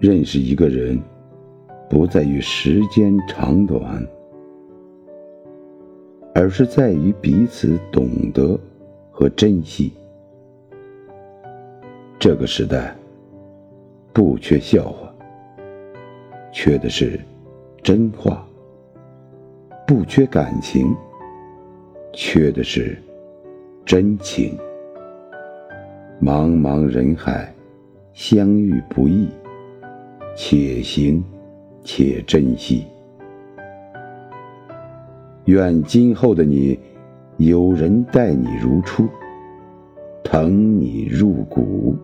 认识一个人，不在于时间长短，而是在于彼此懂得和珍惜。这个时代不缺笑话，缺的是真话；不缺感情，缺的是真情。茫茫人海，相遇不易。且行且珍惜，愿今后的你，有人待你如初，疼你入骨。